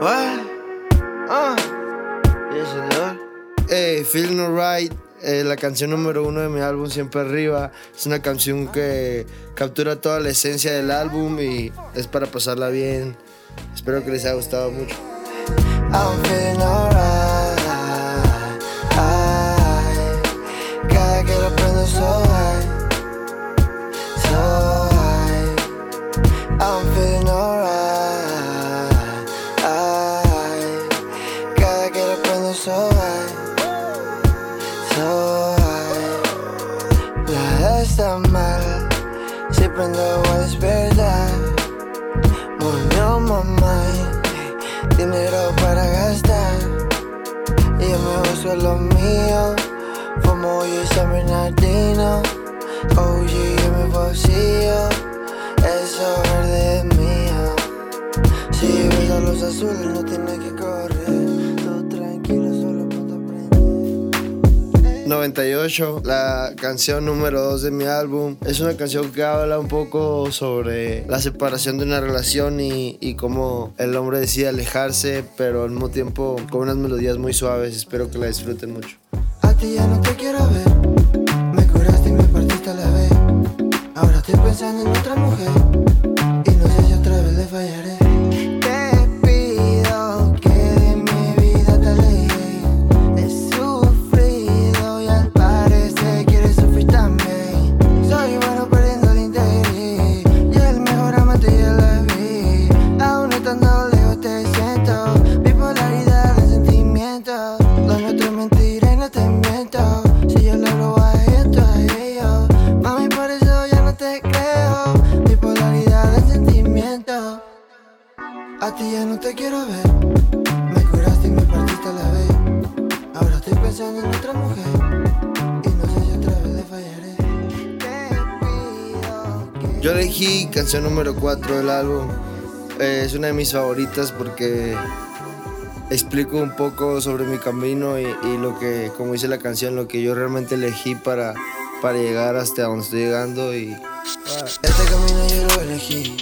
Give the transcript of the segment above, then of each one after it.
What? Ah. Yes. Eh, Feel No Right, eh, la canción número uno de mi álbum Siempre Arriba. Es una canción que captura toda la esencia del álbum y es para pasarla bien. Espero que les haya gustado mucho. I'm so high, so high. La está mal. Si prendo voy a despertar. Money on my mind. Dinero para gastar. Y yo me uso lo mío. Fumo yo San Bernardino. OG en mi bolsillo. Eso verde es mío. Si ves a los azules, no tienes que correr. 98, la canción número 2 de mi álbum. Es una canción que habla un poco sobre la separación de una relación y, y cómo el hombre decide alejarse, pero al mismo tiempo con unas melodías muy suaves. Espero que la disfruten mucho. A ti ya no te quiero ver. Me curaste y me partiste a la vez. Ahora estoy pensando en otra mujer. Pensando en otra mujer. Y no sé si otra vez le fallaré. Te pido que. Yo elegí canción número 4 del álbum. Eh, es una de mis favoritas porque explico un poco sobre mi camino y, y lo que, como dice la canción, lo que yo realmente elegí para, para llegar hasta donde estoy llegando y Este camino yo lo elegí.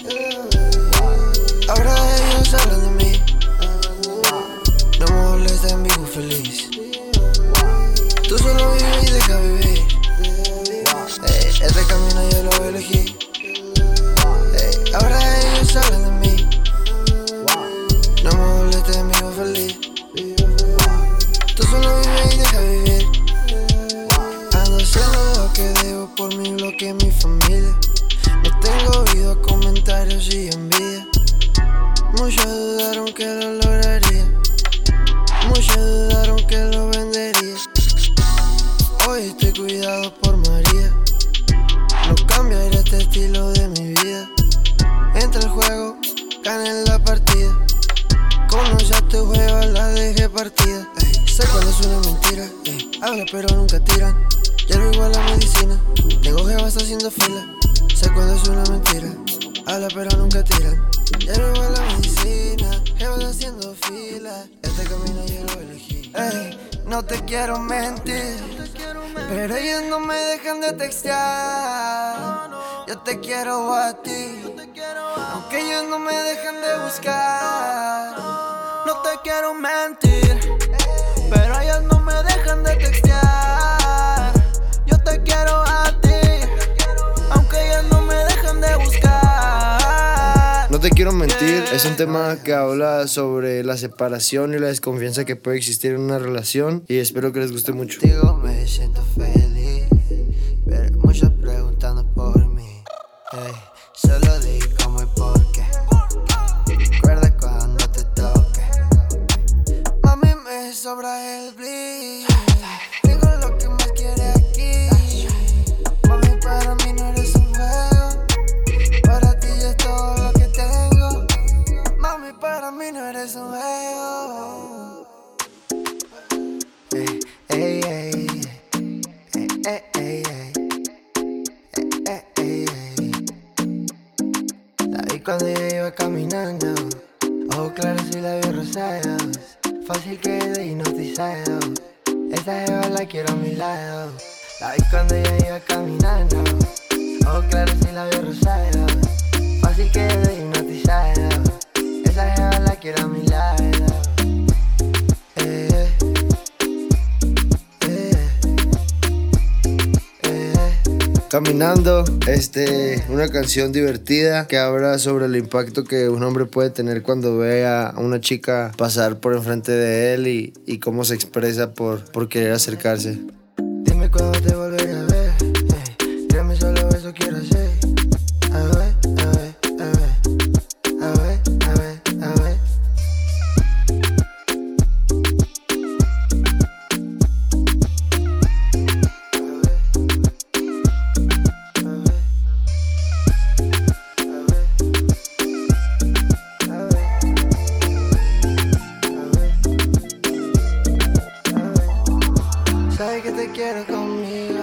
Ahora ellos hablan de mí. No me molestan, vivo feliz. Cuidado por María. No cambiaré este estilo de mi vida. Entra el juego, gana en la partida. Conoce a tu juego, la dejé partida. Ey, sé cuando es una mentira. ey, habla pero nunca tiran. Quiero igual la medicina. Tengo jevas haciendo fila. Sé cuando es una mentira. Habla pero nunca tiran. Quiero igual la medicina. Jevas haciendo fila. Este camino yo lo elegí. Ey, no te quiero mentir. Pero ellos no me dejan de textear. Yo te quiero a ti. Aunque ellos no me dejan de buscar. No te quiero mentir. Pero ellos no me dejan de textear. Yo te quiero quiero mentir, es un tema que habla sobre la separación y la desconfianza que puede existir en una relación y espero que les guste mucho. Contigo me siento feliz. Pero. Iba caminando. Ojos claros y labios rosados. Fácil quedé hipnotizado. Esta jeva la quiero a mi lado. La vi cuando yo iba caminando. Ojos claros y labios rosados. Fácil quedé hipnotizado. Esa jeva la quiero a mi lado. Caminando, este, una canción divertida que habla sobre el impacto que un hombre puede tener cuando ve a una chica pasar por enfrente de él y, cómo se expresa por, por querer acercarse. Quiero conmigo.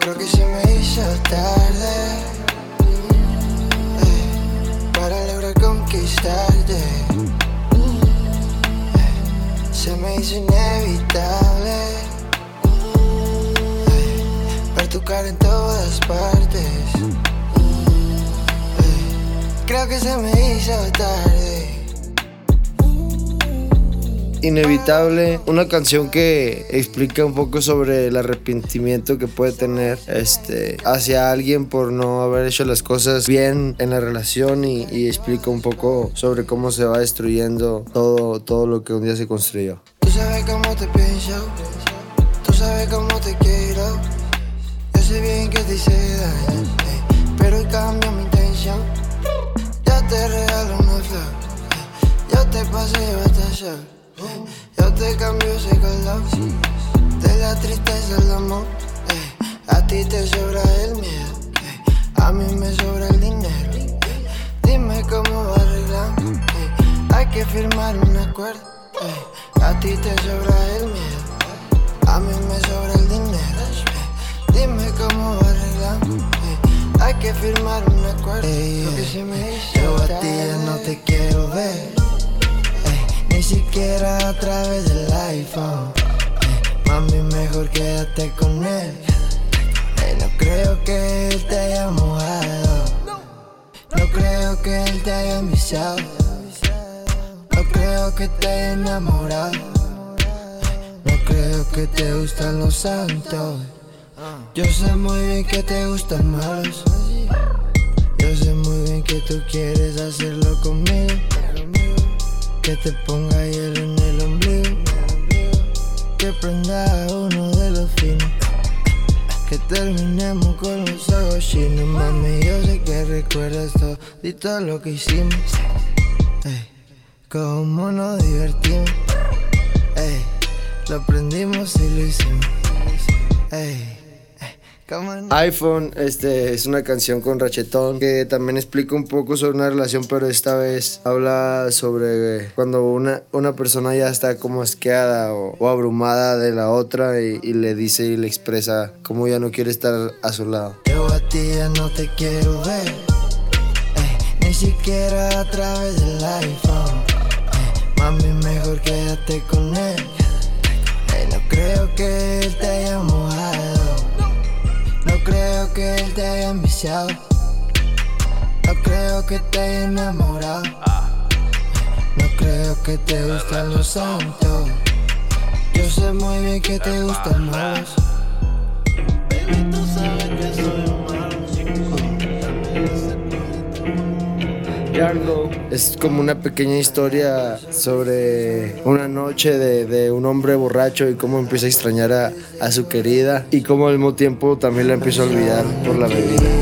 Creo que se me hizo tarde eh, para lograr conquistarte. Eh, se me hizo inevitable eh, ver tu cara en todas partes. Eh, creo que se me hizo tarde. Inevitable, una canción que explica un poco sobre el arrepentimiento que puede tener este, hacia alguien por no haber hecho las cosas bien en la relación y, y explica un poco sobre cómo se va destruyendo todo, todo lo que un día se construyó. Tú sabes cómo te pienso, tú sabes cómo te quiero. Yo sé bien que te hice daño, eh, pero cambio mi intención. Yo te regalo una flor, te hasta sol. Eh, Yo te cambio ese color de la tristeza al amor. eh, A ti te sobra el miedo, eh, a mí me sobra el dinero. eh, Dime cómo arreglar, eh, hay que firmar un acuerdo. A ti te sobra el miedo, a mí me sobra el dinero. Dime cómo arreglar, eh, hay que firmar un acuerdo. Lo que se me hizo Yo a ti ya no te quiero ver, ni siquiera a través del iPhone. eh, Mami, mejor quédate con él. eh, No creo que él te haya mojado. No creo que él te haya enviciado. No creo que te haya enamorado. No creo que te gustan los santos. Yo sé muy bien que te gustan malos. Yo sé muy bien que tú quieres hacerlo conmigo. Que te ponga hielo en el ombligo. Que prenda uno de los finos. Que terminemos con los ojos chinos, mami. Yo sé que recuerdas todo lo que hicimos. Ey, cómo nos divertimos. Ey, lo aprendimos y lo hicimos. Ey, iPhone este, es una canción con Rachetón que también explica un poco sobre una relación, pero esta vez habla sobre cuando una, una persona ya está como asqueada o, o abrumada de la otra y, y le dice y le expresa cómo ya no quiere estar a su lado. Yo a ti ya no te quiero ver, ey, ni siquiera a través del iPhone. ey, mami, mejor quédate con él. ey, no creo que él te haya mojado, creo que él te haya enviciado, no creo que te haya enamorado, no creo que te gustan los santos. Yo sé muy bien que te gustan Es como una pequeña historia sobre una noche de, de un hombre borracho y cómo empieza a extrañar a, a su querida y cómo al mismo tiempo también la empieza a olvidar por la bebida.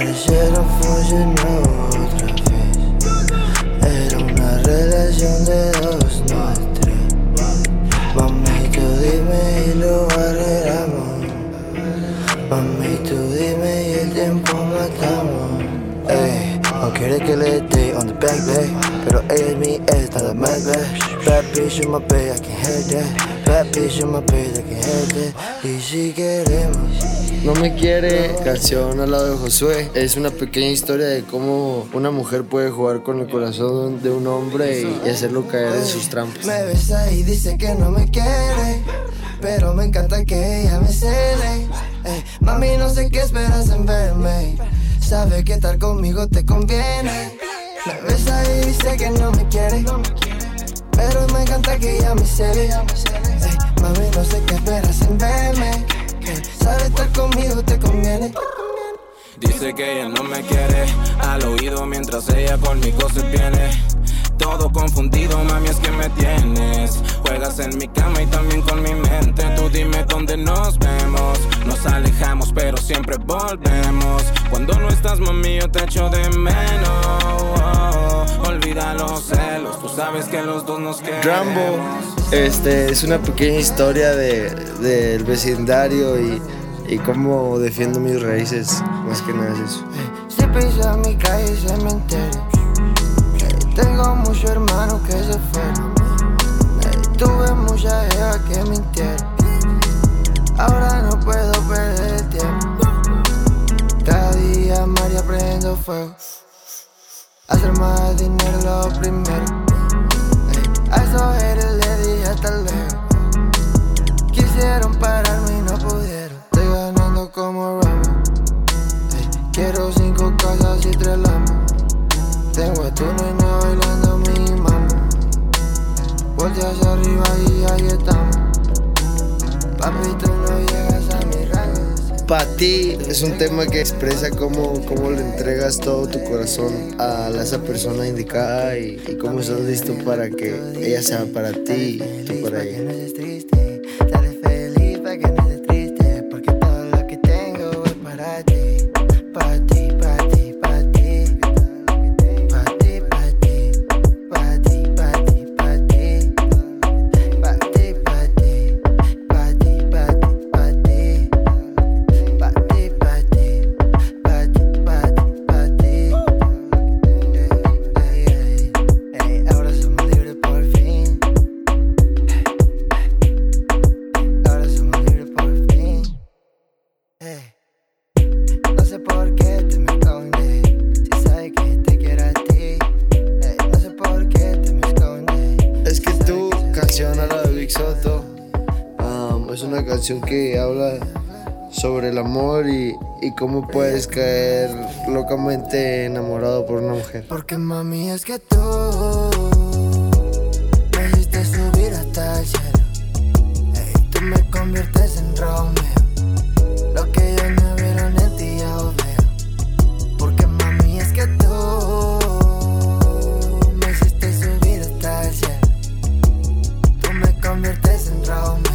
Ayer follé otra vez. Era una relación de dos, no tres. Mami, tú dime y lo arreglamos. Mami, tú dime y el tiempo matamos. Ey, no quiere que le dé on the back, babe Pero ella es mi ex, nada más, babe Bad bitch, you my babe, I can hear that. Bad bitch, you my babe y si queremos. No me quiere, canción al lado de Josué. Es una pequeña historia de cómo una mujer puede jugar con el corazón de un hombre y, hacerlo caer en sus trampas. Me besa y dice que no me quiere, pero me encanta que ella me cele. mami, no sé qué esperas en verme. Sabe que estar conmigo te conviene. Me besa y dice que no me quiere, pero me encanta que ella me cele. Mami, no sé qué esperas en verme. Sabe estar conmigo te conviene. Dice que ella no me quiere, al oído mientras ella conmigo se viene. Todo confundido, mami, es que me tienes. Juegas en mi cama y también con mi mente. Tú dime dónde nos vemos. Nos alejamos, pero siempre volvemos. Cuando no estás, mami, yo te echo de menos. Olvida los celos, tú sabes que los dos nos queremos. Rambo, este es una pequeña historia de, del vecindario y, y cómo defiendo mis raíces. Más que nada es eso. Si pisa mi calle, cementerio tengo muchos hermanos que se fueron. tuve mucha eva que mintieron. Ahora no puedo perder el tiempo. Cada día María prendo fuego. Hacer más dinero lo primero. a esos haters le dije hasta luego. Quisieron pararme y no pudieron. Estoy ganando como Rambo. quiero cinco casas y tres lamas. Tengo a tu nena bailando mi mamá. Voltea hacia arriba y ahí estamos. Papi, tú no llegas. Para ti es un tema que expresa cómo, cómo le entregas todo tu corazón a esa persona indicada y, cómo estás listo para que ella sea para ti y tú para ella. Que habla sobre el amor y, y, cómo puedes caer locamente enamorado por una mujer. Porque mami es que tú me hiciste subir hasta el cielo. tú me conviertes en Romeo. Lo que yo no vieron en ti ya veo. Porque mami es que tú me hiciste subir hasta el cielo. Tú me conviertes en Romeo.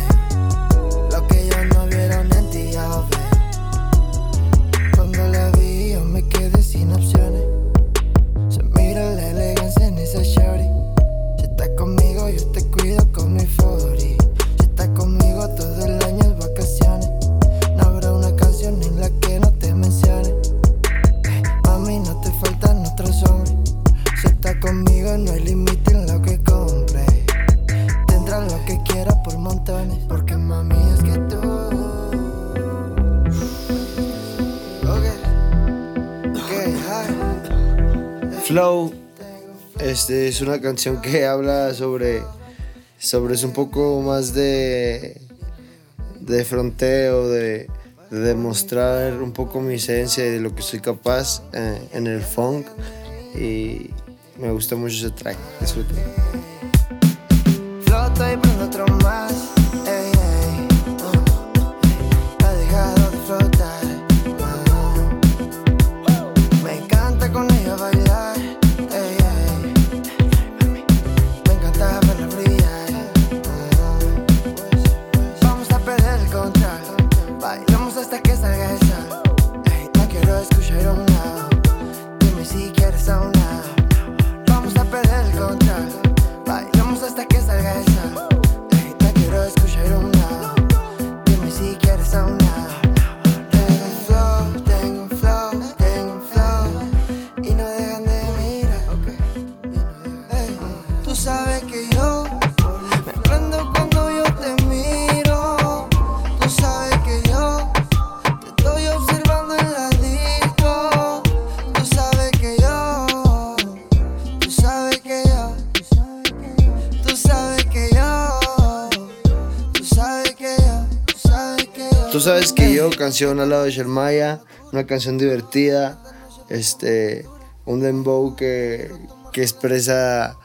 Flow este, es una canción que habla sobre, sobre es un poco más de, de fronteo, de, demostrar un poco mi esencia y de lo que soy capaz eh, en el funk. Y me gusta mucho ese track. Disfruten. Canción al lado de Shermaya, una canción divertida, este, un dembow que, que expresa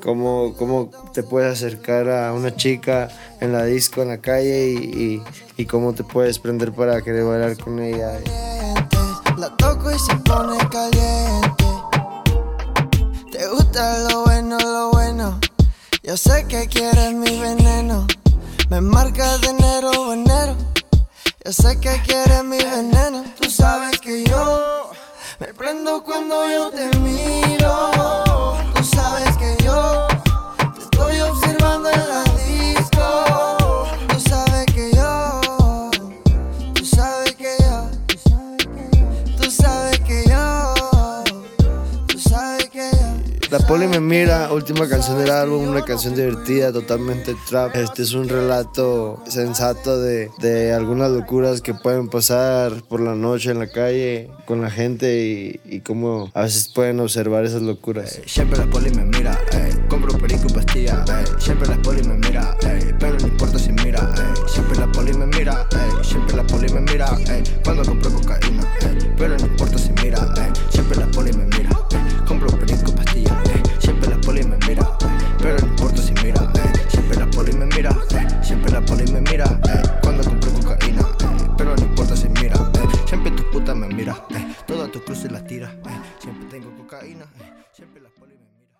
cómo, cómo te puedes acercar a una chica en la disco, en la calle y, y, y cómo te puedes prender para querer bailar con ella. La toco y se pone caliente. Te gusta lo bueno, lo bueno. Yo sé que quieres mi veneno. Me marcas de enero enero. Yo sé que quieres mi veneno. Tú sabes que yo me prendo cuando yo te Mira, última canción del álbum, una canción divertida, totalmente trap. Este es un relato sensato de, de algunas locuras que pueden pasar por la noche en la calle con la gente y, y cómo a veces pueden observar esas locuras. Eh, siempre la poli me mira, eh, compro perico y pastilla, eh, siempre la poli me mira, pero no importa si mira, siempre la poli me mira, siempre la poli me mira, cuando compro cocaína, pero no importa si mira, siempre la poli me mira. la poli me mira. Eh, cuando compro cocaína. Eh, pero no importa si mira. Eh, siempre tus putas me mira, Todas tus cruces las tiras, Siempre tengo cocaína, Siempre las poli me mira.